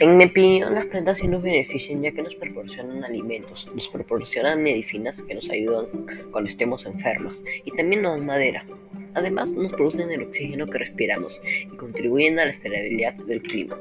En mi opinión, las plantas sí nos benefician ya que nos proporcionan alimentos, nos proporcionan medicinas que nos ayudan cuando estemos enfermos y también nos dan madera. Además, nos producen el oxígeno que respiramos y contribuyen a la estabilidad del clima.